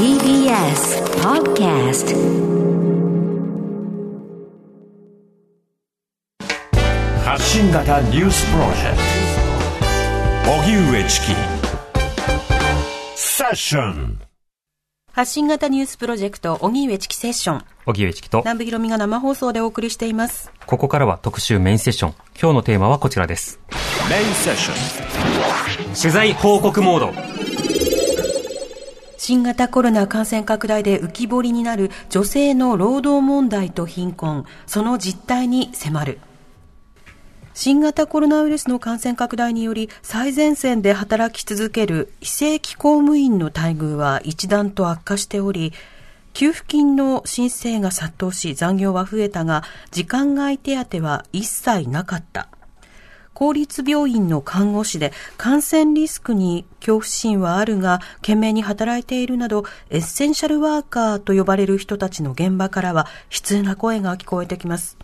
TBS Podcast 発信型ニュースプロジェクト荻上チキセッション発信型ニュースプロジェクト、荻上チキセッション。荻上チキと、南部ひろみが生放送でお送りしています。ここからは特集メインセッション。今日のテーマはこちらです。メインセッション取材報告モード。新型コロナ感染拡大で浮き彫りになる女性の労働問題と貧困、その実態に迫る。新型コロナウイルスの感染拡大により最前線で働き続ける非正規公務員の待遇は一段と悪化しており、給付金の申請が殺到し残業は増えたが、時間外手当は一切なかった。公立病院の看護師で感染リスクに恐怖心はあるが懸命に働いているなどエッセンシャルワーカーと呼ばれる人たちの現場からは悲痛な声が聞こえてきます。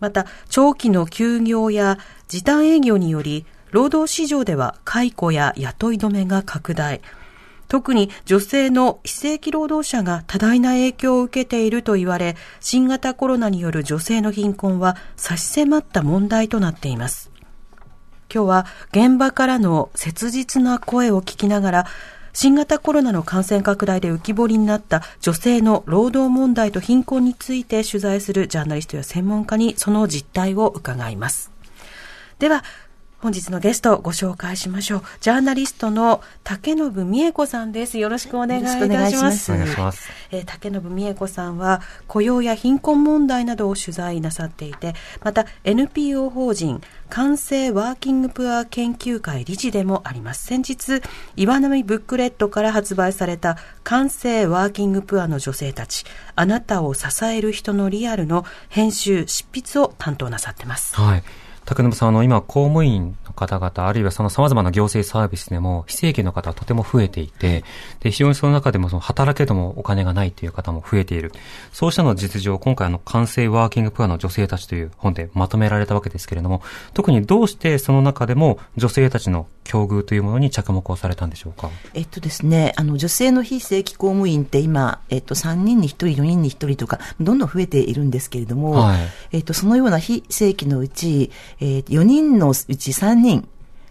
また長期の休業や時短営業により労働市場では解雇や雇い止めが拡大。特に女性の非正規労働者が多大な影響を受けていると言われ、新型コロナによる女性の貧困は差し迫った問題となっています。今日は現場からの切実な声を聞きながら、新型コロナの感染拡大で浮き彫りになった女性の労働問題と貧困について取材するジャーナリストや専門家にその実態を伺います。では、本日のゲストをご紹介しましょう。ジャーナリストの竹信美恵子さんです。よろしくお願いいたします。よろしくお願いしますお願いします。えー竹信美恵子さんは雇用や貧困問題などを取材なさっていて、また NPO 法人完成ワーキングプア研究会理事でもあります。先日、岩波ブックレットから発売された完成ワーキングプアの女性たち、あなたを支える人のリアルの編集、執筆を担当なさってます。はい。竹沼さん、あの、今、公務員方々、あるいはその様々な行政サービスでも、非正規の方はとても増えていて、で、非常にその中でも、その、働けどもお金がないという方も増えている。そうしたの実情を今回、あの、完成ワーキングプアの女性たちという本でまとめられたわけですけれども、特にどうしてその中でも、女性たちの境遇というものに着目をされたんでしょうか？えっとですね、あの、女性の非正規公務員って今、えっと、3人に1人、4人に1人とか、どんどん増えているんですけれども、はいえっと、そのような非正規のうち、えー、4人のうち3人、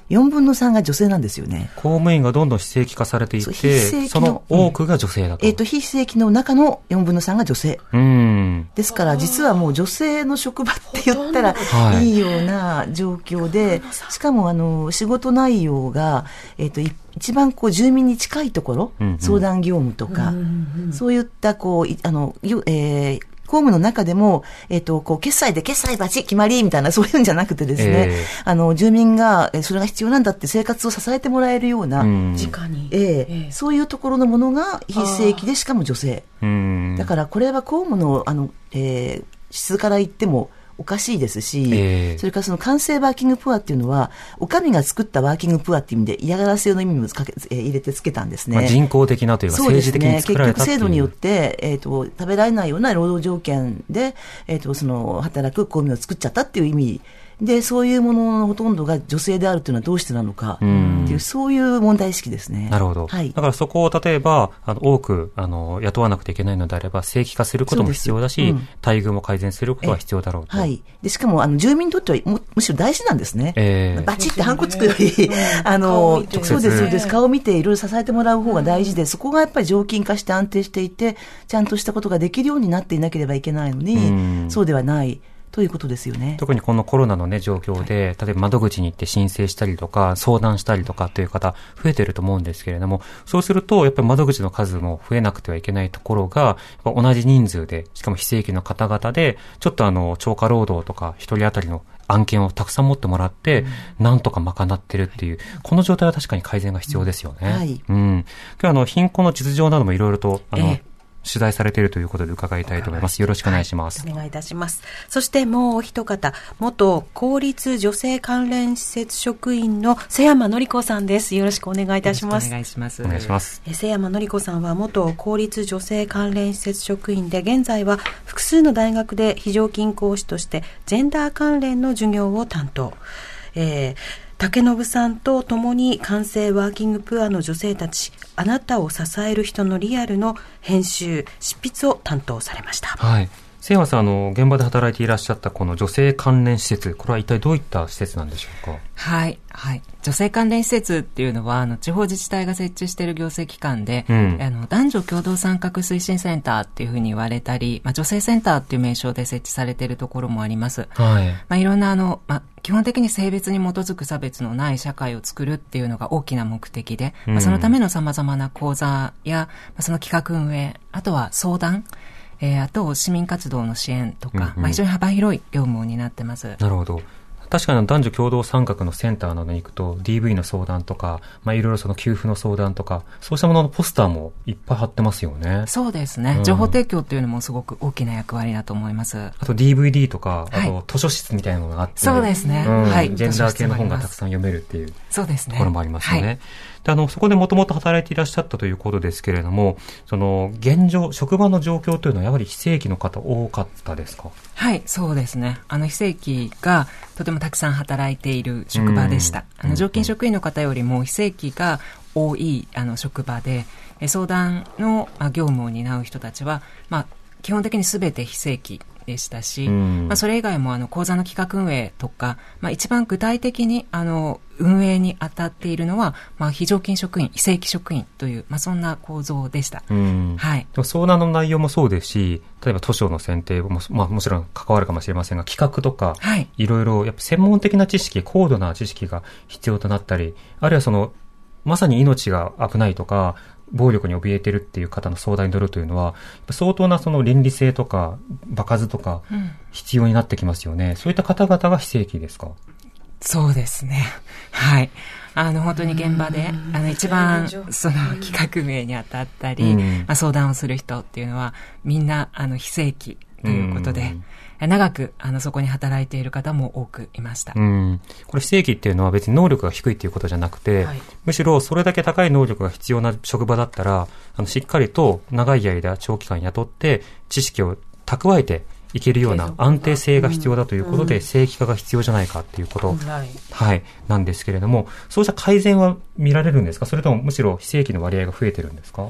4分の3が女性なんですよね。公務員がどんどん非正規化されていて、その多くが女性だと。えっと、非正規の中の4分の3が女性。うん。ですから、実はもう女性の職場って言ったらはいいいような状況で、しかもあの、仕事内容が、えっ、と、い一番こう住民に近いところ、うんうん相談業務とか、そういったこう、いあの、よえー公務の中でも、えっ、と、こう、決済で決済バチ決まりみたいな、そういうんじゃなくてですね、ええあの、住民が、えーそれが必要なんだって生活を支えてもらえるような、うん直に。ええええそういうところのものが非正規で、しかも女性。うん。だからこれは公務のあの、えー質から言ってもおかしいですし、ええそれからその完成ワーキングプアっていうのは、お上が作ったワーキングプアっていう意味で嫌がらせの意味もつかけ、えー入れてつけたんですね。まあ、人工的なというか、そうですね。政治的に作結局られたっていう。制度によって、えっ、と、食べられないような労働条件で、えっ、と、その、働く公務員を作っちゃったっていう意味で、そういうもののほとんどが女性であるというのはどうしてなのか、ってうんいう、そういう問題意識ですね。なるほど。はいだ。からそこを例えば、あの、多く、あの、雇わなくてはいけないのであれば、正規化することも必要だし、そうん待遇も改善することは必要だろうと。はい。で、しかも、あの、住民にとってはむ、むしろ大事なんですね。ええバチってハンコつくより、あ顔の見て、るそうです、そうねです。顔を見ている、支えてもらう方が大事で、そこがやっぱり常勤化して安定していて、ちゃんとしたことができるようになっていなければいけないのうんに、そうではない、ということですよね。特にこのコロナのね、状況で、例えば窓口に行って申請したりとか、相談したりとかっていう方、増えてると思うんですけれども、そうすると、やっぱり窓口の数も増えなくてはいけないところが、同じ人数で、しかも非正規の方々で、ちょっとあの、超過労働とか、一人当たりの案件をたくさん持ってもらって、なんとか賄ってるっていう、この状態は確かに改善が必要ですよね。はいうん。今日はあの、貧困の実情などもいろいろと、あの、ええ取材されているということで伺いたいと思います。よろしくお願いします。お願いいたします。そしてもうお一方、元公立女性関連施設職員の瀬山のり子さんです。よろしくお願いいたします。お願いします。お願いします。え瀬山のり子さんは元公立女性関連施設職員で、現在は複数の大学で非常勤講師としてジェンダー関連の授業を担当。えー竹信さんと共に完成ワーキングプアの女性たち、あなたを支える人のリアルの編集、執筆を担当されました。はい。瀬山さん、あの、現場で働いていらっしゃったこの女性関連施設、これは一体どういった施設なんでしょうか？はい。はい。女性関連施設っていうのは、あの、地方自治体が設置している行政機関で、うんあの、男女共同参画推進センターっていうふうに言われたり、まあ、女性センターっていう名称で設置されているところもあります。はい。まあ、いろんなあの、まあ、基本的に性別に基づく差別のない社会を作るっていうのが大きな目的で、まあ、そのための様々な講座や、まあ、その企画運営、あとは相談、えーあと市民活動の支援とか、うんうんまあ、非常に幅広い業務を担ってます。なるほど。確かに男女共同参画のセンターなどに行くと DV の相談とか、まあいろいろその給付の相談とか、そうしたもののポスターもいっぱい貼ってますよね。そうですね、うん情報提供っていうのもすごく大きな役割だと思います。あと DVD とか、あはいと図書室みたいなのがあって、そうですねうんはいジェンダー系の本がたくん。さん読めるっていうそうですね。ところもありますよね。はいであの、そこでもともと働いていらっしゃったということですけれども、その、現状、職場の状況というのはやはり非正規の方多かったですか？はい、そうですね。あの、非正規がとてもたくさん働いている職場でした。うんあの、常勤職員の方よりも非正規が多い、あの、職場で、え相談のまあ業務を担う人たちは、まあ、基本的に全て非正規でしたし、うんまあ、それ以外もあの講座の企画運営とか、まあ、一番具体的にあの運営に当たっているのは、まあ、非常勤職員、非正規職員という、まあ、そんな構造でした。うんはい。相談の内容もそうですし、例えば図書の選定も、まあもちろん関わるかもしれませんが、企画とか、はい。いろいろ、やっぱ専門的な知識、高度な知識が必要となったり、あるいはその、まさに命が危ないとか、暴力に怯えてるっていう方の相談に乗るというのは、相当なその倫理性とか、場数とか、うん必要になってきますよね。そういった方々が非正規ですか？そうですね。はい。あの、本当に現場で、あの、一番、大その、企画名に当たったり、うんまあ、相談をする人っていうのは、みんな、あの、非正規ということでうん、長く、あの、そこに働いている方も多くいました。うん。これ非正規っていうのは別に能力が低いっていうことじゃなくて、はい。むしろそれだけ高い能力が必要な職場だったら、あの、しっかりと長い間長期間雇って、知識を蓄えていけるような安定性が必要だということで、うん。正規化が必要じゃないかっていうこと、はい。はい、なんですけれども、そうした改善は見られるんですか？それともむしろ非正規の割合が増えてるんですか？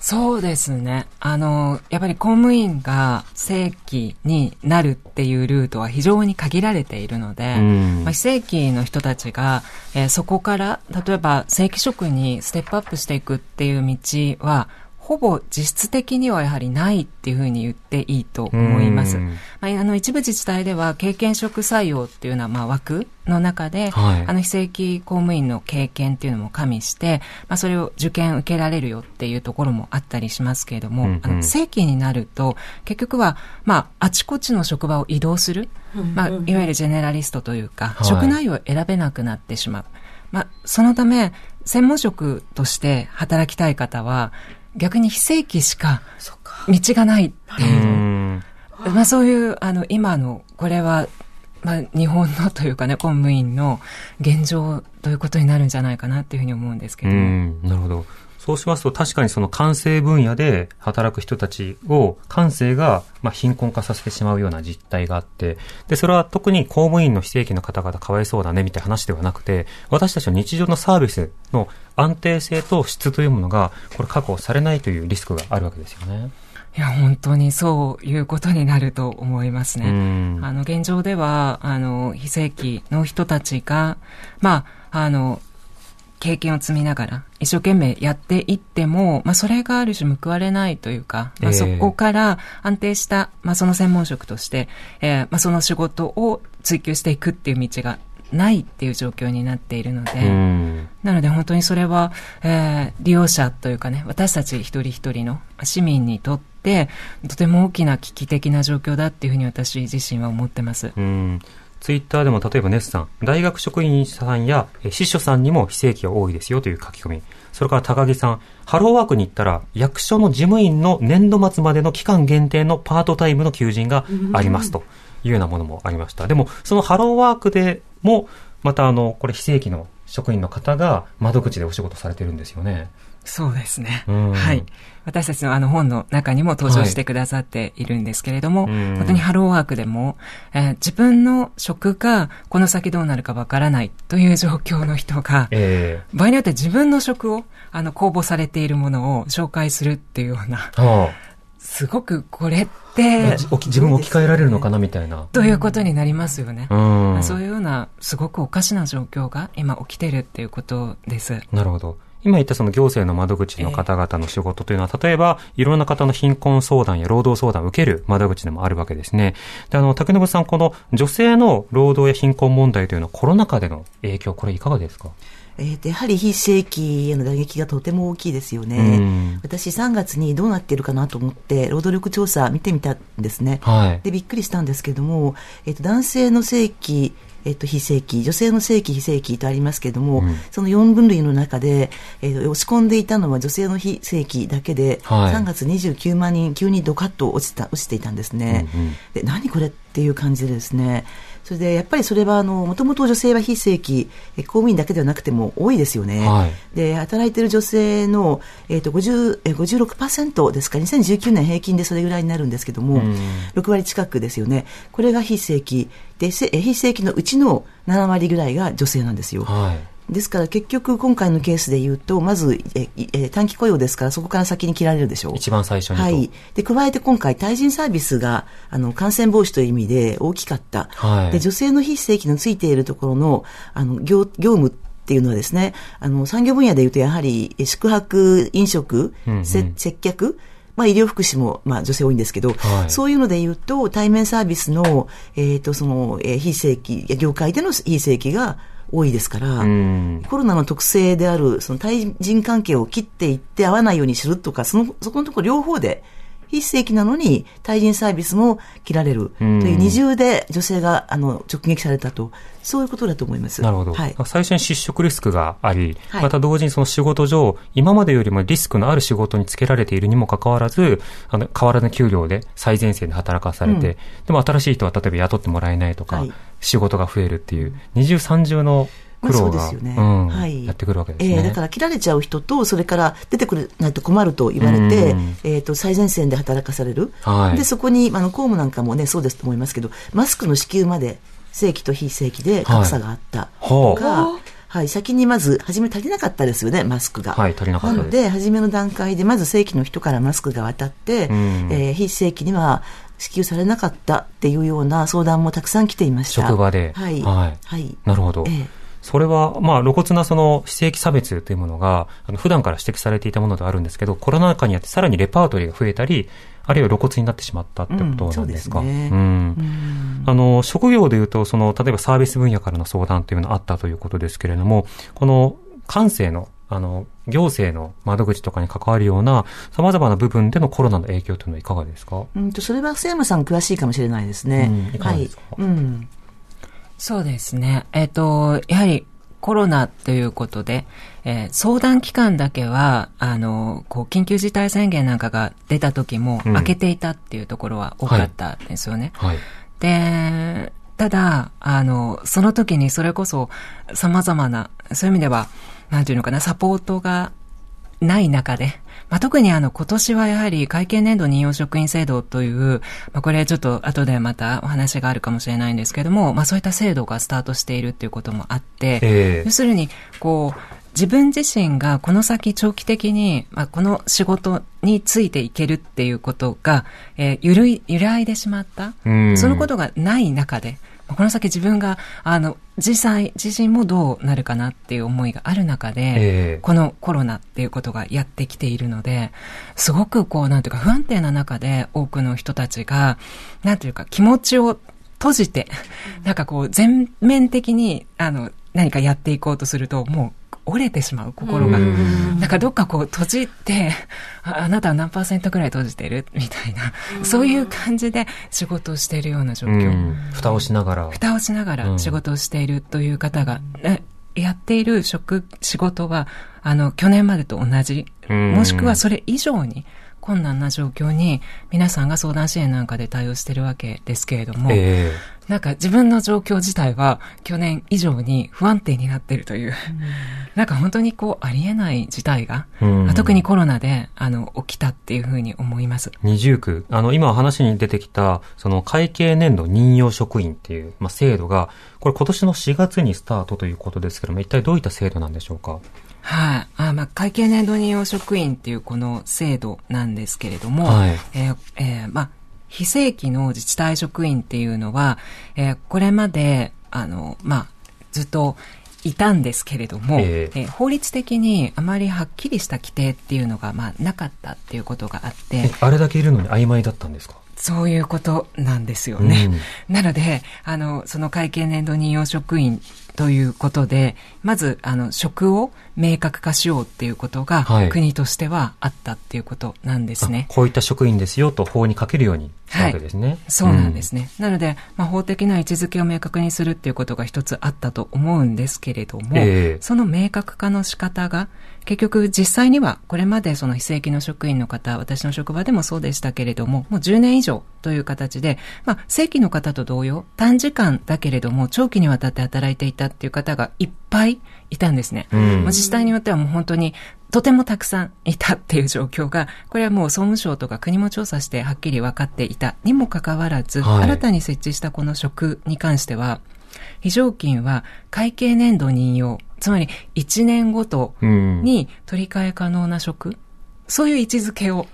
そうですね。あの、やっぱり公務員が正規になるっていうルートは非常に限られているので、うんまあ、非正規の人たちが、えーそこから、例えば正規職にステップアップしていくっていう道は、ほぼ実質的にはやはりないっていうふうに言っていいと思います。うん。まあ、あの一部自治体では経験職採用っていうのはまあ枠の中で、はい。あの非正規公務員の経験っていうのも加味して、まあ、それを受験受けられるよっていうところもあったりしますけれども、うんうん。あの正規になると結局は、まあ、あちこちの職場を移動する、まあ、いわゆるジェネラリストというか、はい。職内容を選べなくなってしまう。まあ、そのため、専門職として働きたい方は、逆に非正規しか道がないってういう、ん。まあそういう、あの、今の、これは、まあ日本のというかね、公務員の現状ということになるんじゃないかなっていうふうに思うんですけうどなるほど。そうしますと、確かにその感性分野で働く人たちを、感性が、まあ、貧困化させてしまうような実態があって、で、それは特に公務員の非正規の方々かわいそうだね、みたいな話ではなくて、私たちの日常のサービスの安定性と質というものが、これ確保されないというリスクがあるわけですよね。いや、本当にそういうことになると思いますうね。ん。あの、現状では、あの、非正規の人たちが、まあ、あの、経験を積みながら、一生懸命やっていっても、まあ、それがある種報われないというか、まあ、ええそこから安定した、まあ、その専門職として、えーまあ、その仕事を追求していくっていう道がないっていう状況になっているので、うん。なので本当にそれは、えー利用者というかね、私たち一人一人の市民にとって、とても大きな危機的な状況だっていうふうに私自身は思ってます。うん。ツイッターでも例えばネスさん、大学職員さんやえ司書さんにも非正規が多いですよという書き込み。それから高木さん、ハローワークに行ったら役所の事務員の年度末までの期間限定のパートタイムの求人がありますというようなものもありました。でも、そのハローワークでも、またあの、これ非正規の職員の方が窓口でお仕事されてるんですよね。そうですね。うんはい。私たちのあの本の中にも登場してくださっているんですけれども、うん本当にハローワークでも、えー自分の職がこの先どうなるかわからないという状況の人が、え場合によって自分の職をあの公募されているものを紹介するっていうような、すごくこれっあて、自分を置き換えられるのかなみたいな。ということになりますよね。うん。そういうような、すごくおかしな状況が今起きてるっていうことです。なるほど。今言ったその行政の窓口の方々の仕事というのは、例えば、いろんな方の貧困相談や労働相談を受ける窓口でもあるわけですね。で、あの、竹信さん、この女性の労働や貧困問題というのはコロナ禍での影響、これいかがですか？えーとやはり非正規への打撃がとても大きいですようねん。私3月にどうなっているかなと思って、労働力調査見てみたんですね。はい。で、びっくりしたんですけども、えっ、と、男性の正規、えっ、と、非正規、女性の正規、非正規とありますけども、うん。その4分類の中で、えー落ち込んでいたのは女性の非正規だけで、はい。3月29万人、急にドカッと落ちた、落ちていたんですね。うんうん。で、何これっていう感じでですね、それで、やっぱりそれは、あの、もともと女性は非正規、え公務員だけではなくても多いですよね。はいで、働いている女性の、えっ、と、50、えー、56%ですか、2019年平均でそれぐらいになるんですけども、うん6割近くですよね。これが非正規。で、非正規のうちの7割ぐらいが女性なんですよ。はい。ですから結局今回のケースで言うと、まずええ短期雇用ですからそこから先に切られるでしょう。一番最初にと。はい。で、加えて今回、対人サービスが、あの、感染防止という意味で大きかった。はいで、女性の非正規のついているところの、あの、業、業務っていうのはですね、あの、産業分野で言うと、やはり、え宿泊、飲食、うんうんせ接客、まあ、医療福祉も、まあ、女性多いんですけど、はいそういうので言うと、対面サービスの、えっ、と、その、えー非正規、業界での非正規が多いですから、うん。コロナの特性である、その対人関係を切っていって合わないようにするとか、その、そこのところ両方で、非正規なのに対人サービスも切られるとうんいう二重で女性があの直撃されたと、そういうことだと思います。なるほど。はい。最初に失職リスクがあり、はいまた同時にその仕事上、今までよりもリスクのある仕事につけられているにもかかわらず、あの、変わらぬ給料で最前線で働かされて、うんでも新しい人は例えば雇ってもらえないとか、はい仕事が増えるっていう、二重三重の苦労が、はい。やってくるわけですね。ええだから切られちゃう人と、それから出てくれないと困ると言われてうん、えっ、と、最前線で働かされる。はい。で、そこに、あの、公務なんかもね、そうですと思いますけど、マスクの支給まで、正規と非正規で格差があったとか、はい、先にまず、初め足りなかったですよね、マスクが。はい足りなかったです。ので、初めの段階で、まず正規の人からマスクが渡って、うん。えー非正規には支給されなかったっていうような相談もたくさん来ていました。職場ではい。はいはい。なるほど。ええそれは、まあ、露骨なその非正規差別というものが、あの普段から指摘されていたものではあるんですけど、コロナ禍にあってさらにレパートリーが増えたり、あるいは露骨になってしまったってことなんですか？うんそうんあの、職業でいうと、その、例えばサービス分野からの相談というのがあったということですけれども、この、官政の、あの、行政の窓口とかに関わるような様々な部分でのコロナの影響というのはいかがですか？うんと、それは須山さん詳しいかもしれないですね。うんいかがですか？はい。うん。そうですね。えっ、と、やはりコロナということで、えー相談期間だけは、あの、こう、緊急事態宣言なんかが出た時もうん開けていたっていうところは多かったんですよね。はい。で、ただ、あの、その時にそれこそ様々な、そういう意味では、なんていうのかな、サポートがない中で、まあ、特にあの、今年はやはり会計年度任用職員制度という、まあ、これちょっと後でまたお話があるかもしれないんですけども、まあ、そういった制度がスタートしているっていうこともあって、ええ。要するに、こう、自分自身がこの先長期的に、まあ、この仕事についていけるっていうことが、えー揺るい、揺らいでしまった。うん。そのことがない中で、まあこの先自分が、あの、実際、自身もどうなるかなっていう思いがある中で、ええ。このコロナっていうことがやってきているので、すごくこう、なんていうか不安定な中で多くの人たちが、なんていうか気持ちを閉じて、なんかこう、全面的に、あの、何かやっていこうとすると、もう、折れてしまう心が。なんかどっかこう閉じて、ああなたは何パーセントぐらい閉じてる？みたいな、そういう感じで仕事をしているような状う況。ん。蓋をしながら。蓋をしながうんら仕事をしているという方が、えやっている職、仕事は、あの、去年までと同じ、うんもしくはそれ以上に困難な状況に、皆さんが相談支援なんかで対応してるわけですけれども、えなんか自分の状況自体は去年以上に不安定になっているという、なんか本当にこうありえない事態が、うん。特にコロナであの起きたっていうふうに思います。二重苦。あの、今話に出てきた、その会計年度任用職員っていう、まあ、制度が、これ今年の4月にスタートということですけども、一体どういった制度なんでしょうか？はい、あまあ、会計年度任用職員っていうこの制度なんですけれども、はい。えーえーまあ、非正規の自治体職員っていうのは、えーこれまで、あの、まあ、ずっといたんですけれども、ええ。えー法律的にあまりはっきりした規定っていうのが、まあ、なかったっていうことがあってえ、、あれだけいるのに曖昧だったんですか？そういうことなんですよね。なので、あの、その会計年度任用職員ということで、まず、あの、職を明確化しようっていうことが、はい国としてはあったっていうことなんですねあ。こういった職員ですよと法に書けるようにしたわけですね。そうなんですね。なので、まあ、法的な位置づけを明確にするっていうことが一つあったと思うんですけれども、ええその明確化の仕方が、結局実際にはこれまでその非正規の職員の方、私の職場でもそうでしたけれども、もう10年以上という形で、まあ、正規の方と同様、短時間だけれども長期にわたって働いていたっていう方がいっぱいいたんですね。うん自治体によってはもう本当にとてもたくさんいたっていう状況が、これはもう総務省とか国も調査してはっきり分かっていたにもかかわらず、はい新たに設置したこの職に関しては、非常勤は会計年度任用、つまり1年ごとうん。に取り替え可能な職、そういう位置づけを、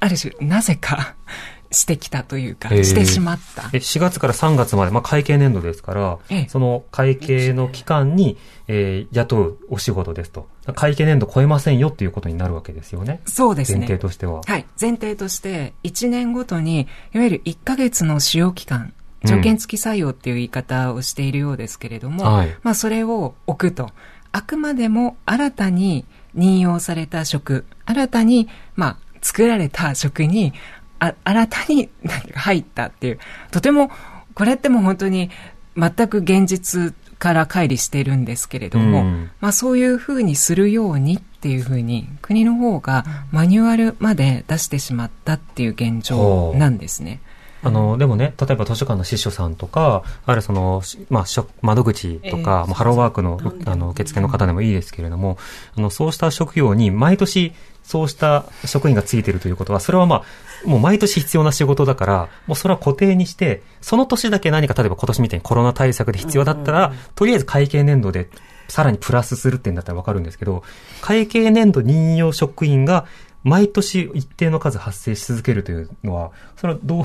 ある種、なぜか してきたというか、してしまった。え4月から3月まで、まあ、会計年度ですから、ええその会計の期間に、えー雇うお仕事ですと。会計年度超えませんよっていうことになるわけですよね。そうですね。前提としては。はい。前提として、1年ごとに、いわゆる1ヶ月の使用期間、条件付き採用っていう言い方をしているようですけれども、はいまあそれを置くと。あくまでも新たに任用された職、新たに、まあ作られた職に、あ新たに入ったっていう、とても、これってもう本当に全く現実から乖離してるんですけれども、うん。まあそういうふうにするようにっていうふうに国の方がマニュアルまで出してしまったっていう現状なんですね。あの、でもね、例えば図書館の司書さんとか、あるいはその、しまあ、窓口とか、まあハローワークの、あの、受付の方でもいいですけれども、あの、そうした職業に毎年、そうした職員がついているということは、それはまあ、もう毎年必要な仕事だから、もうそれは固定にして、その年だけ何か、例えば今年みたいにコロナ対策で必要だったら、とりあえず会計年度で、さらにプラスするってんだったらわかるんですけど、会計年度任用職員が、毎年一定の数発生し続けるというのは、それはどう、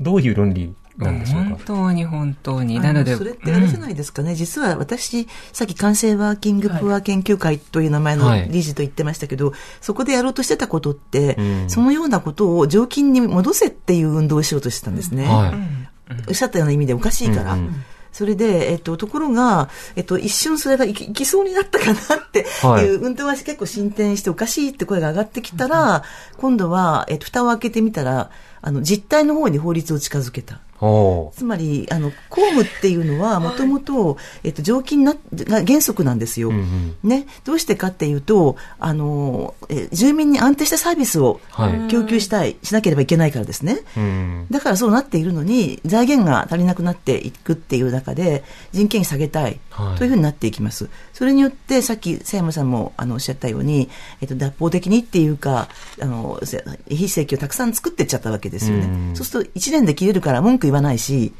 どういう論理なんでしょうか？本当に本当に。あなので、それってあれじゃないですかね、実は私、さっき完成ワーキングプア研究会という名前のはい理事と言ってましたけど、そこでやろうとしてたことって、うんそのようなことを常勤に戻せっていう運動をしようとしてたんですね。はい。おっしゃったような意味でおかしいから。うんうんそれで、えっと、ところが、えっと、一瞬それがいきそうになったかなってはいいう運動は結構進展しておかしいって声が上がってきたら、今度は、えっと、蓋を開けてみたら、あの、実態の方に法律を近づけた。つまり、あの、公務っていうのは、もともと、えっと、常勤な、が原則なんですよ。うんうんね。どうしてかっていうと、あの、え住民に安定したサービスをはい供給したい、しなければいけないからですね。うん。だからそうなっているのに、財源が足りなくなっていくっていう中で、人件費下げたいはいというふうになっていきます。それによって、さっき佐山さんもあのおっしゃったように、えっと、脱法的にっていうか、あの、せ非正規をたくさん作ってっちゃったわけですよね。うんそうすると、1年で切れるから文句言わないし、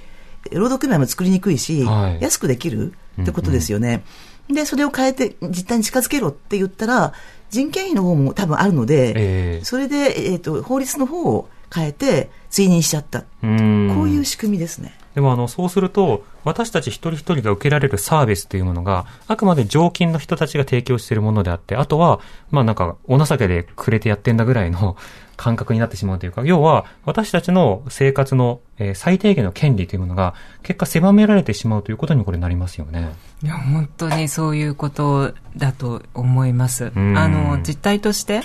労働組合も作りにくいし、はい安くできるってことですよね。で、それを変えて実態に近づけろって言ったら、人件費の方も多分あるので、ええそれで、えっ、と、法律の方を変えて追認しちゃった。うんこういう仕組みですね。でもあの、そうすると、私たち一人一人が受けられるサービスというものが、あくまで常勤の人たちが提供しているものであって、あとは、まあなんか、お情けでくれてやってんだぐらいの 感覚になってしまうというか、要は、私たちの生活の、えー最低限の権利というものが、結果狭められてしまうということにこれなりますよね。いや、本当にそういうことだと思います。うんあの、実態として、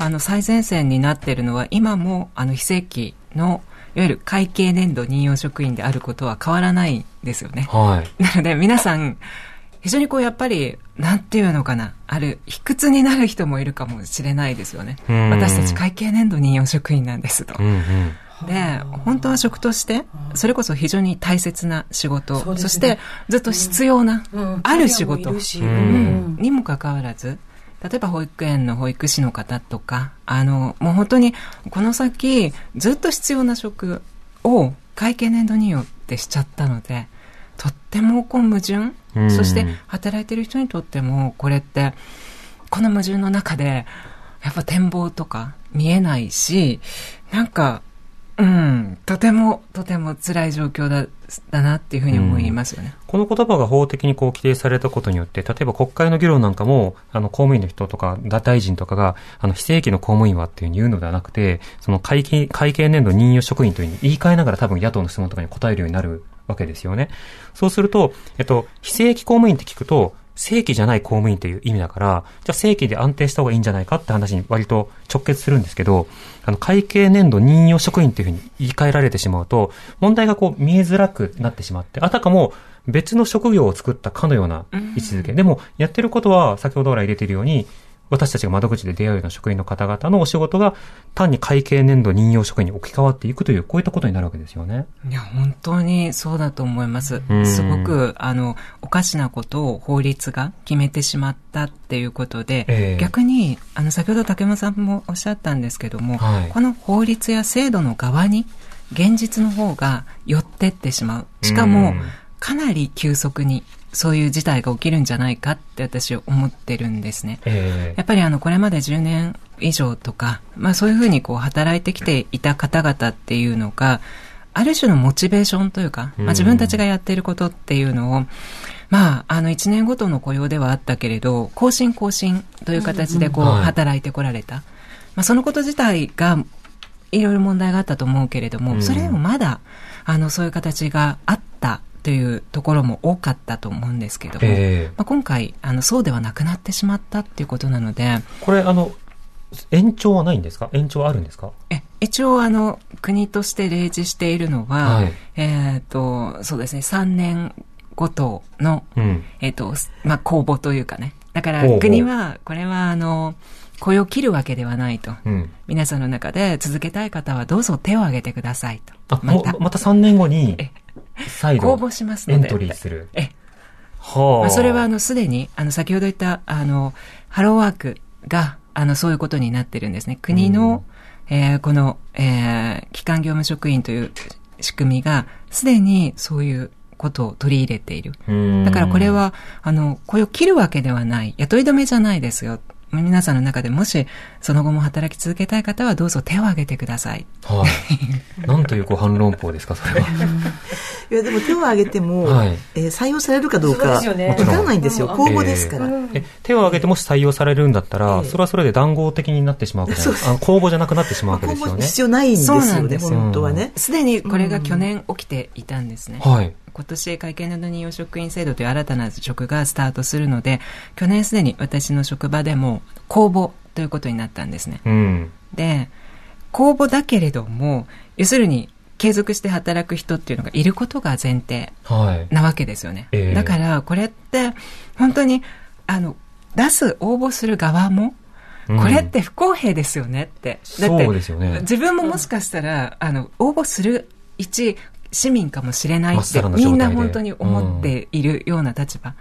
あの、最前線になっているのは、今も、あの、非正規の、いわゆる会計年度任用職員であることは変わらないんですよね。はい。なので、皆さん、非常にこう、やっぱり、なんていうのかな、ある、卑屈になる人もいるかもしれないですよね。うん私たち会計年度任用職員なんですと。うんうん。で、本当は職として、それこそ非常に大切な仕事、そ,、ねしてずっと必要な、うんある仕事にもかかわらず、例えば保育園の保育士の方とか、あの、もう本当にこの先ずっと必要な職を会計年度によってしちゃったので、とってもこう矛盾、うん。そして働いてる人にとってもこれって、この矛盾の中で、やっぱ展望とか見えないし、なんか、うん、とても、とても辛い状況だ、だなっていうふうに思いますよね。この言葉が法的にこう規定されたことによって、例えば国会の議論なんかも、あの、公務員の人とか、大臣とかが、あの、非正規の公務員はっていうふうに言うのではなくて、その会計、会計年度任用職員というふうに言い換えながら多分野党の質問とかに答えるようになるわけですよね。そうすると、えっと、非正規公務員って聞くと、正規じゃない公務員っていう意味だから、じゃあ正規で安定した方がいいんじゃないかって話に割と直結するんですけど、あの、会計年度任用職員っていうふうに言い換えられてしまうと、問題がこう見えづらくなってしまって、あたかも別の職業を作ったかのような位置づけ。でも、やってることは先ほどから入れているように、私たちが窓口で出会うような職員の方々のお仕事が単に会計年度任用職員に置き換わっていくという、こういったことになるわけですよね。いや、本当にそうだと思いますう。んすごく、あの、おかしなことを法律が決めてしまったっていうことで、ええ逆に、あの、先ほど竹山さんもおっしゃったんですけども、はいこの法律や制度の側に、現実の方が寄ってってしまう。しかもうん、かなり急速に、そういう事態が起きるんじゃないかって私は思ってるんですね。えやっぱりあの、これまで10年以上とか、まあそういうふうにこう働いてきていた方々っていうのが、ある種のモチベーションというか、まあ自分たちがやっていることっていうのを、まあ、あの、1年ごとの雇用ではあったけれど、更新更新という形でこう、はい。働いてこられた。まあそのこと自体が、いろいろ問題があったと思うけれども、うん。それでもまだ、あの、そういう形があったというところも多かったと思うんですけども、ええまあ、今回、あの、そうではなくなってしまったっていうことなので、これ、あの、延長はないんですか？延長はあるんですか？え一応、あの、国として例示しているのは、はいえっ、と、そうですね、3年ごとの、うん。えっ、と、まあ、公募というかね。だから国は、これは、あの、雇用を切るわけではないと。うん。皆さんの中で続けたい方はどうぞ手を挙げてくださいと。あ、もうまた3年後にえ、再度、公募しますので。エントリーする。え、はあ。まあ、それはあの、すでに、あの、先ほど言った、あの、ハローワークが、あの、そういうことになってるんですね。国の、えーこの、えー、機関業務職員という仕組みが、すでにそういうことを取り入れている。うんだからこれは、あの、雇用を切るわけではない。雇い止めじゃないですよ。皆さんの中でもし、その後も働き続けたい方はどうぞ手を挙げてください。はい。なんというご反論法ですか、それは。いや、でも手を挙げても、はいえー採用されるかどうそうか、ですよねわからないんですよ。うん公募ですから。え手を挙げてもし採用されるんだったら、ええそれはそれで談合的になってしまうわけじゃないあの公募じゃなくなってしまうわけ公ですよね。募必要ないんですそうなよね、んですよ本当はね。すでにこれが去年起きていたんですね。はい。今年会計など任用職員制度という新たな職がスタートするので、去年すでに私の職場でも公募ということになったんですね。うん。で、公募だけれども、要するに継続して働く人っていうのがいることが前提はい。なわけですよね。ええだからこれって本当に、あの、出す、応募する側も、うんこれって不公平ですよねって。だってね自分ももしかしたら、あの、応募する一市民かもしれないってみんな本当に思っているような立場。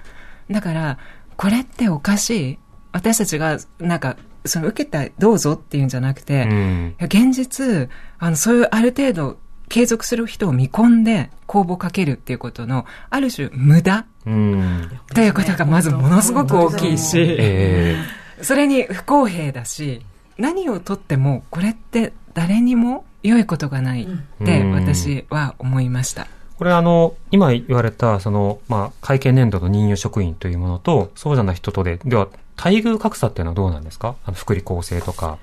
だから、これっておかしい。私たちが、なんか、その受けたどうぞっていうんじゃなくて、うん現実、あの、そういうある程度継続する人を見込んで公募かけるっていうことの、ある種無駄うん。ということがまずものすごく大きいし、えそれに不公平だし、何をとってもこれって誰にも良いことがないってうん私は思いました。これあの、今言われた、その、まあ、会計年度の任用職員というものと、そうじゃない人とで、では、待遇格差っていうのはどうなんですか？あの、福利厚生とか。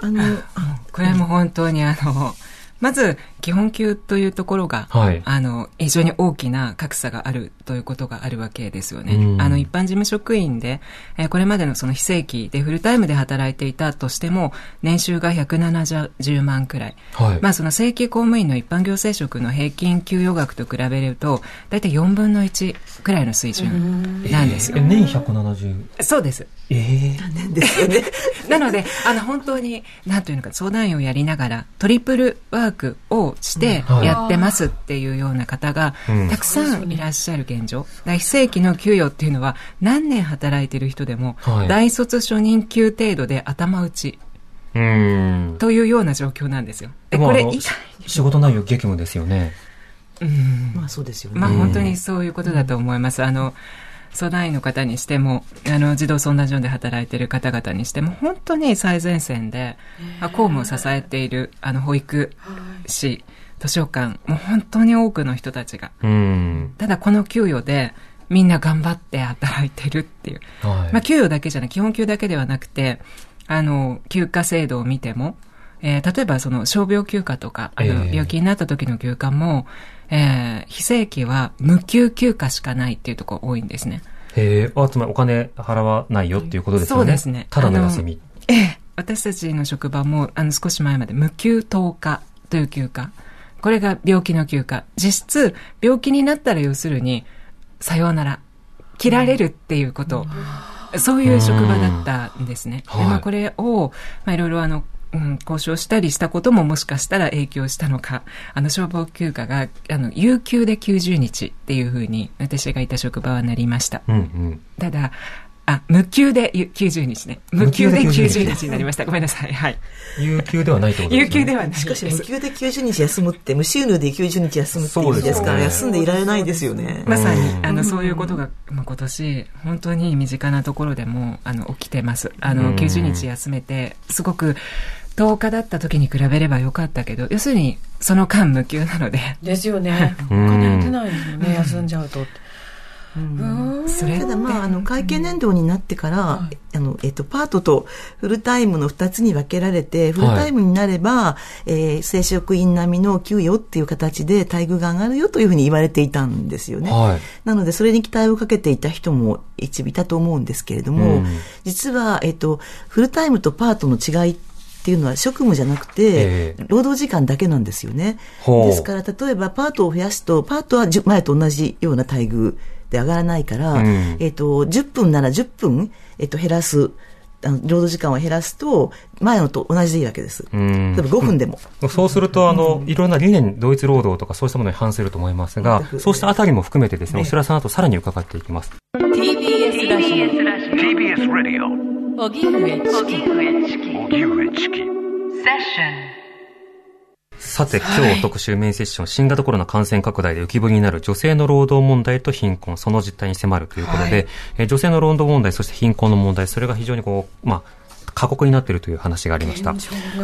あの、これも本当にあの、まず、基本給というところが、はいあの、非常に大きな格差があるということがあるわけですよね。うんあの、一般事務職員で、えーこれまでのその非正規でフルタイムで働いていたとしても、年収が170万くらい。はいまあ、その正規公務員の一般行政職の平均給与額と比べると、大体4分の1くらいの水準なんですよ。え年170。そうです。ええですよね。なので、あの、本当に、なんというのか、相談員をやりながら、トリプルワークをしてやってますっていうような方がうん、たくさんいらっしゃる現状。非正規の給与っていうのは、何年働いてる人でもはい、大卒初任給程度で頭打ちうーん。というような状況なんですよ。で、これ仕事内容激務ですよね。うんまあそうですよね。まあ本当にそういうことだと思います。あの、相談員の方にしても、あの、児童相談所で働いている方々にしても、本当に最前線で、あ公務を支えている、あの、保育士、図書館、もう本当に多くの人たちが。ただこの給与で、みんな頑張って働いてるっていう。はい。まあ、給与だけじゃない、基本給だけではなくて、あの、休暇制度を見ても、えー例えばその傷病休暇とか、あのええ病気になった時の休暇も、えー非正規は無給休暇しかないっていうところ多いんですね。へえ、あ、つまりお金払わないよっていうことですよね。そうですねただの休み。ええ私たちの職場も、あの、少し前まで無給10日という休暇。これが病気の休暇。実質、病気になったら要するに、さようなら、切られるっていうこと、そういう職場だったんですね。はいで、まあ、これを、まあ、いろいろあの、うん、交渉したりしたことももしかしたら影響したのか、あの、消防休暇が、あの、有給で90日っていうふうに、私がいた職場はなりました。うんうん。ただ、あ、無給でゆ90日ね。無給で無給で90 90日になりました。ごめんなさい。はい。有給ではないってことですね。有給ではないです。しかし無給で90日休むって、無収入で90日休むっていう意味ですから、そうですね休んでいられないですよね。まさにう、んあの、そういうことが、まあ、今年、本当に身近なところでも、あの、起きてます。あの、うん90日休めて、すごく、10日だった時に比べればよかったけど、要するに、その間無給なので、ですよね。お うん。金出ないですよね、休んじゃうと。うん。それただまあ、あの、会計年度になってから、あの、えっと、パートとフルタイムの二つに分けられて、フルタイムになれば、えー正職員並みの給与っていう形で待遇が上がるよというふうに言われていたんですよね。はい。なので、それに期待をかけていた人も一部いたと思うんですけれども、うん。実は、えっと、フルタイムとパートの違いっていうのは職務じゃなくて、ええ。労働時間だけなんですよね。ほう。ですから、例えばパートを増やすと、パートは前と同じような待遇で上がらないから、うん。えっと、10分なら10分、えっと、減らす、あの労働時間を減らすと、前のと同じでいいわけです。うん。例えば5分でも。そうすると、あの、いろんな理念、同一労働とかそうしたものに反すると思いますがそうしたあたりも含めてですね、お白さんとさらに伺っていきます。TBS ラジ TBS オ荻上チキ。荻上チキ。さて、今日特集メインセッション、新型コロナ感染拡大で浮き彫りになる女性の労働問題と貧困、その実態に迫るということで、えー女性の労働問題、そして貧困の問題、それが非常にこう、まあ、過酷になっているという話がありました。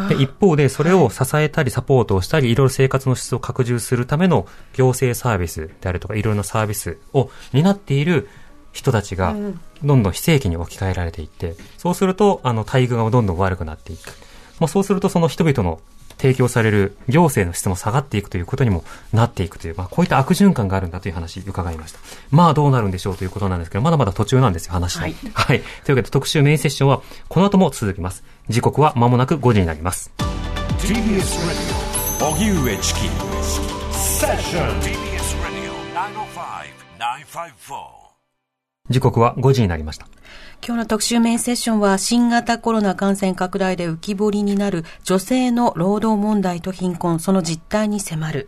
で一方で、それを支えたりサポートをしたり、いろいろ生活の質を拡充するための行政サービスであるとか、いろいろなサービスを担っている人たちが、どんどん非正規に置き換えられていって、そうすると、あの、待遇がどんどん悪くなっていく。まあ、そうすると、その人々の提供される行政の質も下がっていくということにもなっていくという、まあ、こういった悪循環があるんだという話伺いました。まあ、どうなるんでしょうということなんですけど、まだまだ途中なんですよ、話の。はい。というわけで、特集メインセッションは、この後も続きます。時刻は間もなく5時になります。TBS 時刻は5時になりました。今日の特集メインセッションは新型コロナ感染拡大で浮き彫りになる女性の労働問題と貧困、その実態に迫る。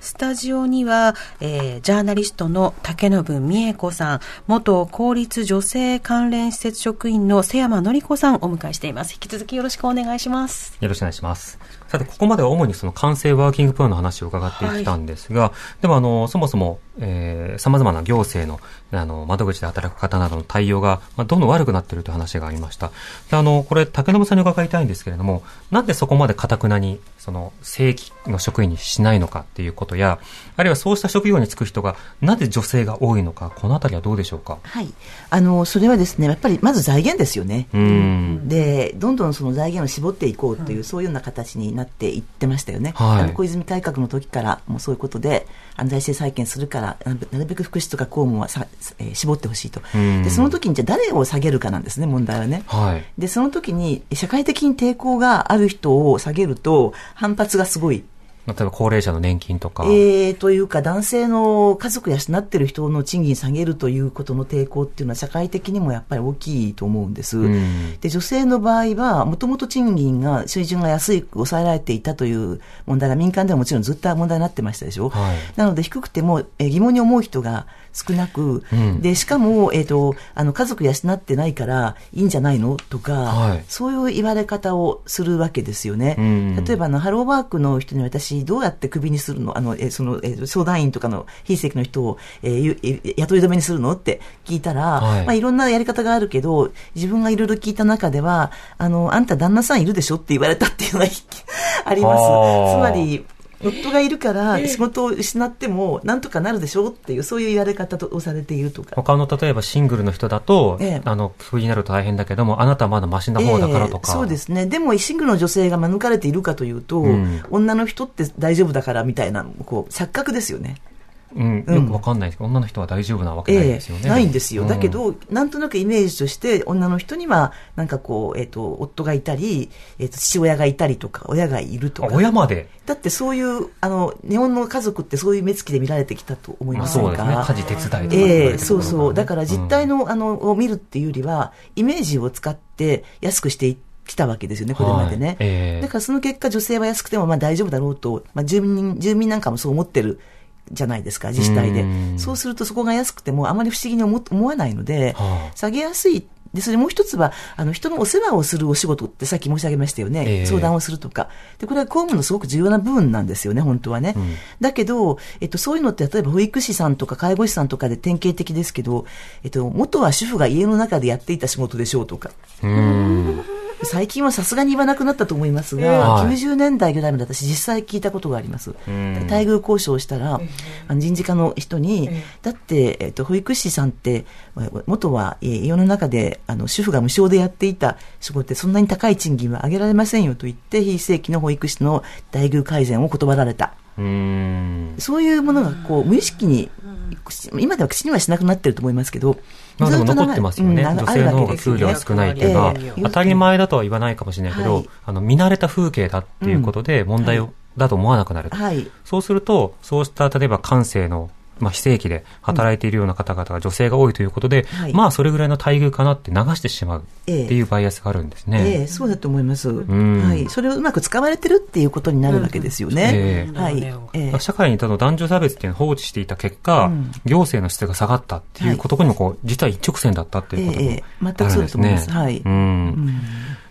スタジオには、えージャーナリストの竹信美恵子さん、元公立女性関連施設職員の瀬山典子さんをお迎えしています。引き続きよろしくお願いします。よろしくお願いします。さて、ここまでは主にその完成ワーキングプランの話を伺ってきたんですが、でもあの、そもそも、えー、様々な行政の、あの、窓口で働く方などの対応が、まあ、どんどん悪くなっているという話がありました。で、あの、これ、竹信さんに伺いたいんですけれども、なんでそこまで堅くなに、その、正規の職員にしないのかっていうことや、あるいはそうした職業に就く人が、なぜ女性が多いのか、このあたりはどうでしょうか？はい。あの、それはですね、やっぱり、まず財源ですよね。うん。で、どんどんその財源を絞っていこうという、そういうような形になっていってましたよね。はいあの小泉改革の時から、もうそういうことで、あの財政再建するから、なるべく福祉とか公務はさ、えー絞ってほしいと。うんで、その時にじゃあ誰を下げるかなんですね、問題はね。はい。で、その時に、社会的に抵抗がある人を下げると、反発がすごい。例えば高齢者の年金とか。えー、というか、男性の家族養ってる人の賃金下げるということの抵抗っていうのは、社会的にもやっぱり大きいと思うんです。んで、女性の場合は、もともと賃金が、水準が安いく抑えられていたという問題が民間ではもちろんずっと問題になってましたでしょ。はいなので、低くても、えー疑問に思う人が少なく、うん。で、しかも、えっ、と、あの、家族養ってないからいいんじゃないの？とか、はい。そういう言われ方をするわけですよね。うん。例えば、あの、ハローワークの人に私、どうやってクビにするの？あの、えーその、えー相談員とかの非正規の人を、えー雇い止めにするの？って聞いたら、はい。まあ、いろんなやり方があるけど、自分がいろいろ聞いた中では、あの、あんた旦那さんいるでしょ？って言われたっていうのが あります。つまり、夫がいるから仕事を失ってもなんとかなるでしょうっていうそういう言われ方をされているとか。他の例えばシングルの人だと、ええあの、クビになると大変だけども、あなたはまだマシな方だからとか。ええそうですね。でも、シングルの女性が免れているかというと、うん女の人って大丈夫だからみたいな、こう、錯覚ですよね。うん、うんよくわかんないですけど、女の人は大丈夫なわけないですよね。ないんですよ。うんだけど、なんとなくイメージとして、女の人には、なんかこう、えっ、と、夫がいたり、えっ、と、父親がいたりとか、親がいるとあか。親まで？だってそういう、あの、日本の家族ってそういう目つきで見られてきたと思いまあませんか、そうですね。家事手伝いとか言われてええるそうそう。だから実態の、の、あの、を見るっていうよりは、イメージを使って安くしてきたわけですよね、これまでね。はいええだからその結果、女性は安くてもまあ大丈夫だろうと、まあ住民、住民なんかもそう思ってるじゃないですか、自治体でうん。そうするとそこが安くてもあまり不思議に思思わないので、はあ下げやすい。で、それもう一つは、あの、人のお世話をするお仕事ってさっき申し上げましたよね。ええ相談をするとか。で、これは公務のすごく重要な部分なんですよね、本当はね。うんだけど、えっと、そういうのって、例えば保育士さんとか介護士さんとかで典型的ですけど、えっと、元は主婦が家の中でやっていた仕事でしょうとか。うん。最近はさすがに言わなくなったと思いますが、はい90年代ぐらいまで私実際聞いたことがあります。ん待遇交渉をしたら、人事課の人に、だって、えっと、保育士さんって、元はえー家の中であの主婦が無償でやっていた仕事でそんなに高い賃金は上げられませんよと言って、非正規の保育士の待遇改善を断られた。うん。そういうものがこう無意識に、今では口にはしなくなってると思いますけど、まあでも残ってますよね。うん女性の方が給料が少ないっていうのはええ、当たり前だとは言わないかもしれないけど、はいあの、見慣れた風景だっていうことで問題を、だと思わなくなると。はい。そうすると、そうした例えば感性の、まあ、非正規で働いているような方々が女性が多いということで、はい。まあそれぐらいの待遇かなって流してしまうっていうバイアスがあるんですね。ええそうだと思います。ん。はい。それをうまく使われてるっていうことになるわけですよね。えはい。ええ。社会にたの男女差別っていうのを放置していた結果、うん。行政の質が下がったっていうことにもこう、実は一直線だったっていうこともええ。全くそうだと思います。はい。うん。うん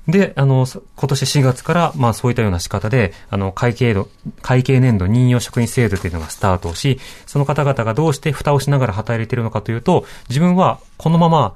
で、あの、今年4月から、まあそういったような仕方で、あの、会計度、会計年度任用職員制度というのがスタートし、その方々がどうして蓋をしながら働いているのかというと、自分はこのまま、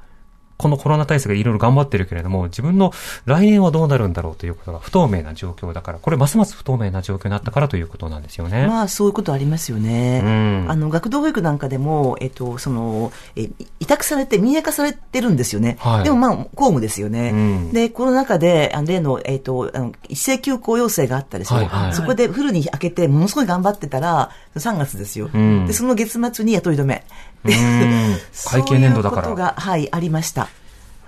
このコロナ対策でいろいろ頑張ってるけれども、自分の来年はどうなるんだろうということが不透明な状況だから、これますます不透明な状況になったからということなんですよね。まあ、そういうことありますよね。うんあの、学童保育なんかでも、えっと、その、え、委託されて、民営化されてるんですよね。はいでもまあ、公務ですよね。うんで、コロナ禍で、あの例の、えっと、あの一斉休校要請があったでしょ。はいはいそこでフルに開けて、ものすごい頑張ってたら、3月ですよ。うんで、その月末に雇い止め。うん。会計年度だから。そういうことが、はい、ありました。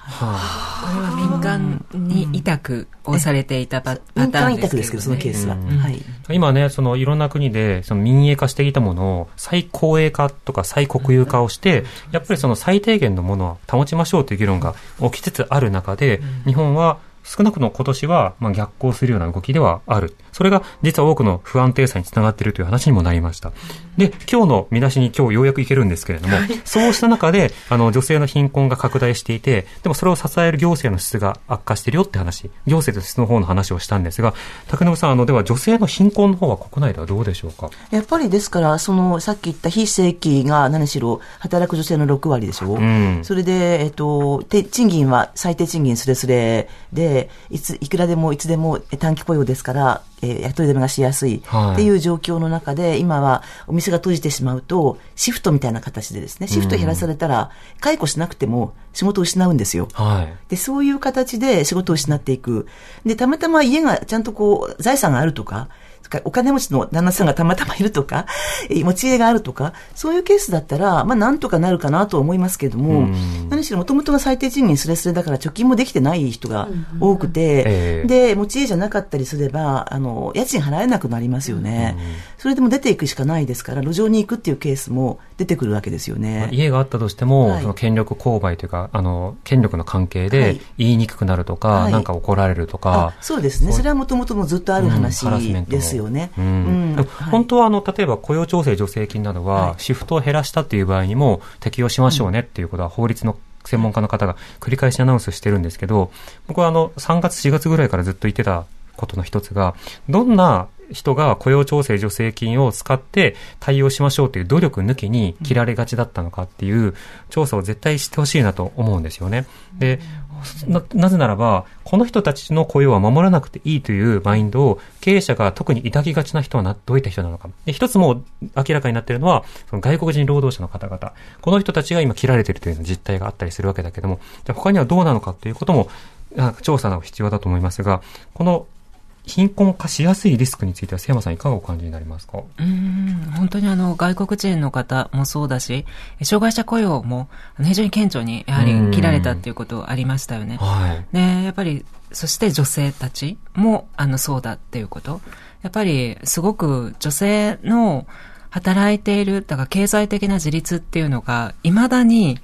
はこれは民間に委託をされていたパパ民間委ターンですけど、ね、託ですけど、そのケースは。うん。はい。今ね、そのいろんな国で、その民営化していたものを再公営化とか再国有化をして、やっぱりその最低限のものは保ちましょうという議論が起きつつある中で、日本は少なくとも今年は、まあ、逆行するような動きではある。それが実は多くの不安定さにつながっているという話にもなりました。で、今日の見出しに今日ようやくいけるんですけれども、そうした中で、あの、女性の貧困が拡大していて、でもそれを支える行政の質が悪化しているよって話、行政と質の方の話をしたんですが、竹信さん、あの、では女性の貧困の方は国内ではどうでしょうか？やっぱりですから、その、さっき言った非正規が何しろ、働く女性の6割でしょ。んそれで、えっと、て賃金は最低賃金すれすれで、いつ、いくらでもいつでも短期雇用ですから、えー雇い止めがしやすいはいっていう状況の中で、今はお店が閉じてしまうと、シフトみたいな形でですね、シフト減らされたら、解雇しなくても仕事を失うんですよ。はい。で、そういう形で仕事を失っていく。で、たまたま家がちゃんとこう、財産があるとか、お金持ちの旦那さんがたまたまいるとか、え持ち家があるとか、そういうケースだったら、まあなんとかなるかなとは思いますけれども、何しろもともとが最低賃金すれすれだから貯金もできてない人が多くて、ええ。で、持ち家じゃなかったりすれば、あの、家賃払えなくなりますよね。それでも出ていくしかないですから、路上に行くっていうケースも出てくるわけですよね。家があったとしても、はい。その権力勾配というか、あの、権力の関係はでい。言いにくくなるとか、はい。なんか怒られるとか。あ、そうですね。それはもともともずっとある話うんすよね。本当はあの、例えば雇用調整助成金などは、はい。シフトを減らしたっていう場合にも適用しましょうねっていうことは法律の専門家の方が繰り返しアナウンスしてるんですけど、僕はあの、3月4月ぐらいからずっと言ってたことの一つが、どんな人が雇用調整助成金を使って対応しましょうという努力抜きに切られがちだったのかっていう調査を絶対してほしいなと思うんですよね。で、な、なぜならば、この人たちの雇用は守らなくていいというマインドを経営者が特に抱きがちな人はなどういった人なのか。で一つも明らかになっているのは、その外国人労働者の方々。この人たちが今切られているという実態があったりするわけだけども、じゃ他にはどうなのかということも、調査の必要だと思いますが、この貧困化しやすいリスクについては、瀬山さんいかがお感じになりますか？うん本当にあの外国人の方もそうだし、障害者雇用も非常に顕著にやはり切られたっていうことありましたよね。はい。ね、やっぱり、そして女性たちも、あの、そうだっていうこと。やっぱり、すごく女性の働いている、だから経済的な自立っていうのが、未だに、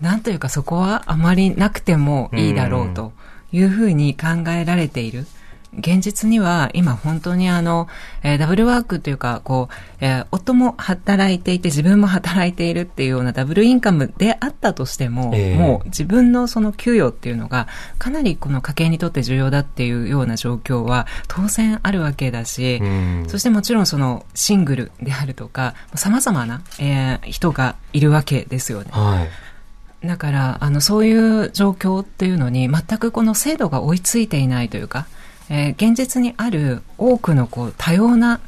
なんというかそこはあまりなくてもいいだろうというふうに考えられている。現実には今本当にあの、えーダブルワークというか、こう、えー夫も働いていて自分も働いているっていうようなダブルインカムであったとしても、ええもう自分のその給与っていうのがかなりこの家計にとって重要だっていうような状況は当然あるわけだし、うんそしてもちろんそのシングルであるとか、様々な、えー人がいるわけですよね。はい。だから、あの、そういう状況っていうのに全くこの制度が追いついていないというか、えー現実にある多くのこう多様な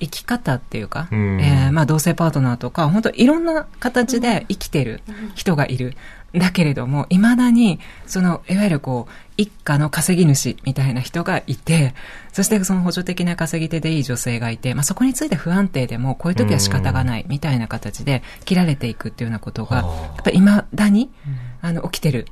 生き方っていうか、うん。えーまあ同性パートナーとか、本当いろんな形で生きてる人がいる。だけれども、未だに、その、いわゆるこう、一家の稼ぎ主みたいな人がいて、そしてその補助的な稼ぎ手でいい女性がいて、まあそこについて不安定でも、こういう時は仕方がないみたいな形で切られていくっていうようなことが、はあやっぱり未だに、あの、起きてる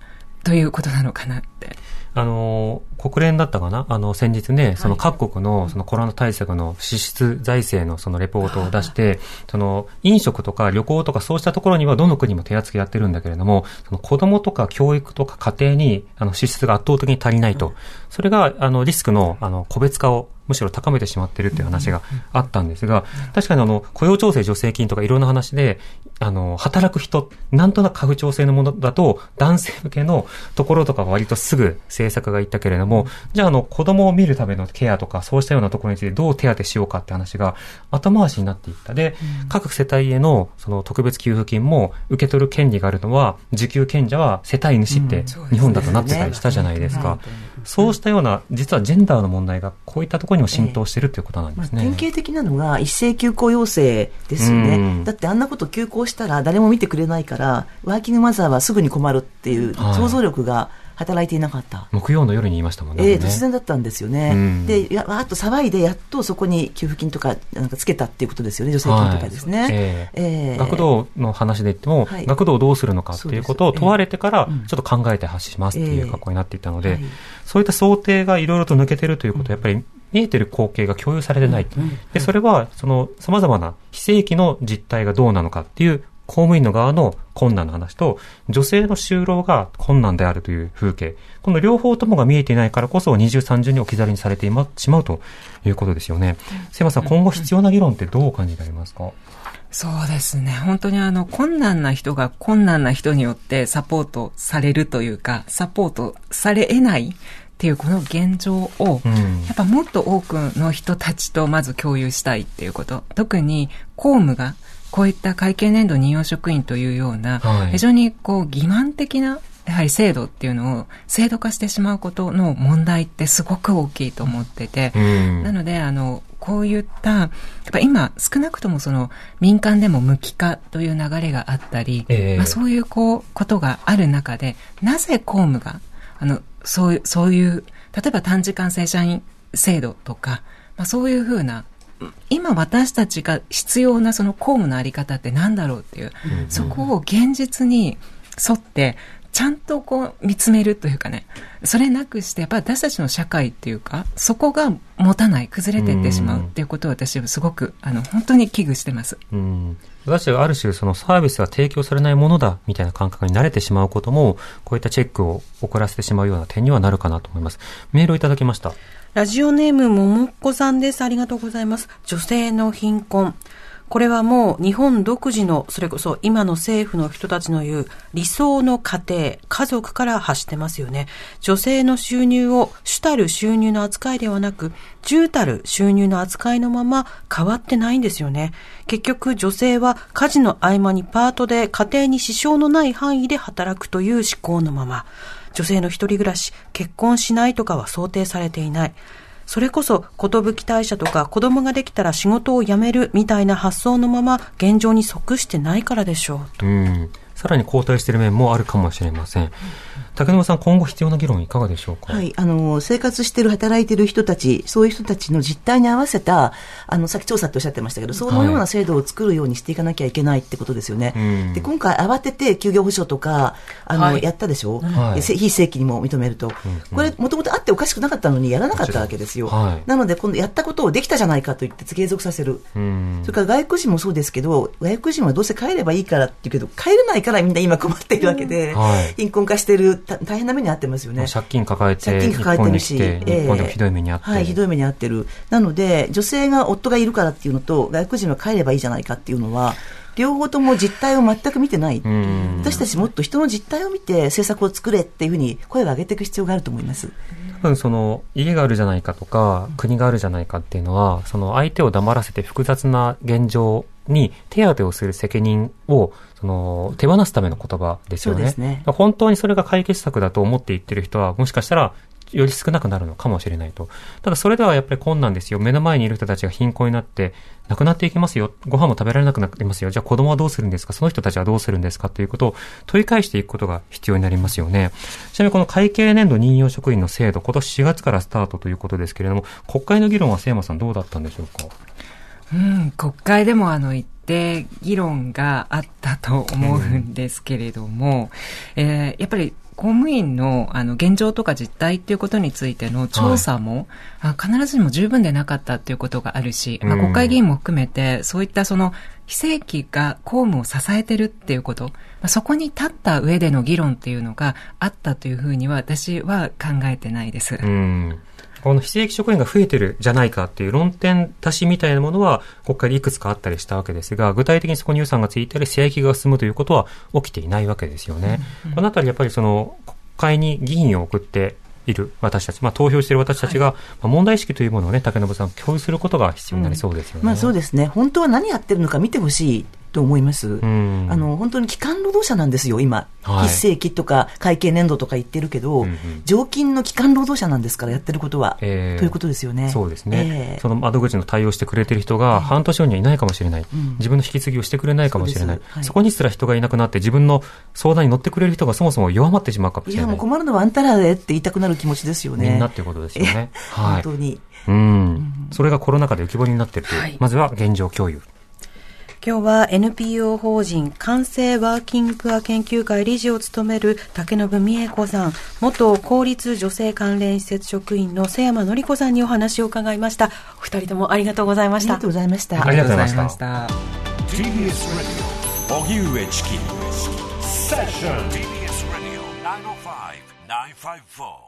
ということなのかなって。あの、国連だったかな？あの、先日ね、その各国のそのコロナ対策の支出財政のそのレポートを出して、その、飲食とか旅行とかそうしたところにはどの国も手厚くやってるんだけれども、その子供とか教育とか家庭に、あの、支出が圧倒的に足りないと。それが、あの、リスクの、あの、個別化をむしろ高めてしまってるっていう話があったんですが、確かにあの、雇用調整助成金とかいろんな話で、あの、働く人、なんとなく家父長制のものだと、男性向けのところとかは割とすぐ政策がいったけれども、じゃああの、子供を見るためのケアとか、そうしたようなところについてどう手当てしようかって話が後回しになっていった。で、各世帯へのその特別給付金も受け取る権利があるのは、受給権者は世帯主って日本だとなってたりしたじゃないですか。そうしたような、実はジェンダーの問題がこういったところにも浸透してるっていうことなんでまあ、すね。典型的なのが一斉休校要請ですよね、うん。だってあんなこと休校したら誰も見てくれないから、ワーキングマザーはすぐに困るっていうはい。想像力が働いていなかった。木曜の夜に言いましたもんね。ええあれね。突然だったんですよね、うん。でやわーっと騒いで、やっとそこに給付金とかなんかつけたっていうことですよね、助成金とかですね。はいええええ学童の話で言っても、はい。学童をどうするのかっていうことを問われてからええうん、ちょっと考えて発しますっていう格好になっていったので、はい。そういった想定がいろいろと抜けてるということは、やっぱり見えてる光景が共有されてない。で、それは、その、様々な非正規の実態がどうなのかっていう公務員の側の困難の話と、女性の就労が困難であるという風景。この両方ともが見えていないからこそ、二重三重に置き去りにされてしまうということですよね。瀬山さん、今後必要な議論ってどう感じられますか？そうですね。本当にあの、困難な人が困難な人によってサポートされるというか、サポートされ得ないっていうこの現状を、やっぱもっと多くの人たちとまず共有したいっていうこと。特に公務がこういった会計年度任用職員というような、はい、非常にこう欺瞞的なやはり制度っていうのを制度化してしまうことの問題ってすごく大きいと思ってて、うん、なので、あの、こういった、やっぱ今、少なくともその民間でも無期化という流れがあったり、えー、まあ、そういうこう、ことがある中で、なぜ公務が、あの、そういう、そういう、例えば短時間正社員制度とか、まあ、そういうふうな今私たちが必要なその公務のあり方って何だろうっていう、そこを現実に沿って、ちゃんとこう見つめるというかね、それなくして、やっぱり私たちの社会っていうか、そこが持たない、崩れていってしまうっていうことを私はすごく、あの、本当に危惧してます。うん私たちがある種そのサービスが提供されないものだみたいな感覚に慣れてしまうことも、こういったチェックを遅らせてしまうような点にはなるかなと思います。メールをいただきました。ラジオネームももっこさんです。ありがとうございます。女性の貧困。これはもう日本独自の、それこそ今の政府の人たちの言う理想の家庭、家族から発してますよね。女性の収入を主たる収入の扱いではなく、重たる収入の扱いのまま変わってないんですよね。結局女性は家事の合間にパートで家庭に支障のない範囲で働くという思考のまま。女性の一人暮らし、結婚しないとかは想定されていない。それこそ、寿退社とか子供ができたら仕事を辞めるみたいな発想のまま現状に即してないからでしょう。うんさらに後退している面もあるかもしれません。竹沼さん、今後必要な議論いかがでしょうか？はい、あの生活している、働いている人たち、そういう人たちの実態に合わせた、あのさっき調査っておっしゃってましたけど、そのような制度を作るようにしていかなきゃいけないってことですよね。はい、で今回、慌てて休業保障とかあの、はい、やったでしょ、はい、非正規にも認めると、これ、もともとあっておかしくなかったのにやらなかったわけですよ。なので、今度やったことをできたじゃないかと言って継続させる。それから外国人もそうですけど、外国人はどうせ帰ればいいからって言うけど、帰れないからみんな今困っているわけで、貧困化してる、大変な目に遭ってますよね。借金抱えて、借金抱えてるし、日本でもひどい目に遭って、はい、ひどい目に遭ってる。なので、女性が夫がいるからっていうのと、外国人は帰ればいいじゃないかっていうのは、両方とも実態を全く見てない。私たちもっと人の実態を見て政策を作れっていうふうに声を上げていく必要があると思います。多分その家があるじゃないかとか国があるじゃないかっていうのはその相手を黙らせて複雑な現状に手当てをする責任をその手放すための言葉ですよね。ね本当にそれが解決策だと思って言ってる人はもしかしたらより少なくなるのかもしれないと。ただそれではやっぱり困難ですよ。目の前にいる人たちが貧困になって亡くなっていきますよ。ご飯も食べられなくなりますよ。じゃあ子供はどうするんですか？その人たちはどうするんですか？ということを問い返していくことが必要になりますよね。ちなみにこの会計年度任用職員の制度、今年4月からスタートということですけれども、国会の議論は瀬山さんどうだったんでしょうか？うん、国会でもあの一定議論があったと思うんですけれども、うん、えー、やっぱり公務員のあの現状とか実態っていうことについての調査も、はい、必ずしも十分でなかったっていうことがあるし、まあ、国会議員も含めて、そういったその非正規が公務を支えてるっていうこと、まあ、そこに立った上での議論っていうのがあったというふうには私は考えてないです。うんこの非正規職員が増えてるじゃないかっていう論点足しみたいなものは国会でいくつかあったりしたわけですが、具体的にそこに予算がついたり、正規が進むということは起きていないわけですよね。うんうん、このあたりやっぱりその国会に議員を送っている私たち、まあ、投票している私たちが、はい、まあ、問題意識というものをね、竹信さん、共有することが必要になりそうですよね。うん、まあ、そうですね。本当は何やってるのか見てほしいと思います。あの、本当に基幹労働者なんですよ、今。はい、非正規とか会計年度とか言ってるけど、うんうん、常勤の基幹労働者なんですから、やってることは、えー、ということですよね。そうですね、えー、その窓口の対応してくれてる人が半年後にはいないかもしれない、うん、自分の引き継ぎをしてくれないかもしれない、そはい、そこにすら人がいなくなって、自分の相談に乗ってくれる人がそもそも弱まってしまうかもしれない。いや、もう困るのはあんたらでって言いたくなる気持ちですよね。みんなっていうことですよね。は い、本当に。うん。それがコロナ禍で浮き彫りになっているという、はい、まずは現状共有。今日は NPO 法人完成ワーキングプア研究会理事を務める竹信美恵子さん、元公立女性関連施設職員の瀬山紀子さんにお話を伺いました。お二人ともありがとうございました。ありがとうございました。ありがとうございました。荻上チキセッション TBS Radio 905 954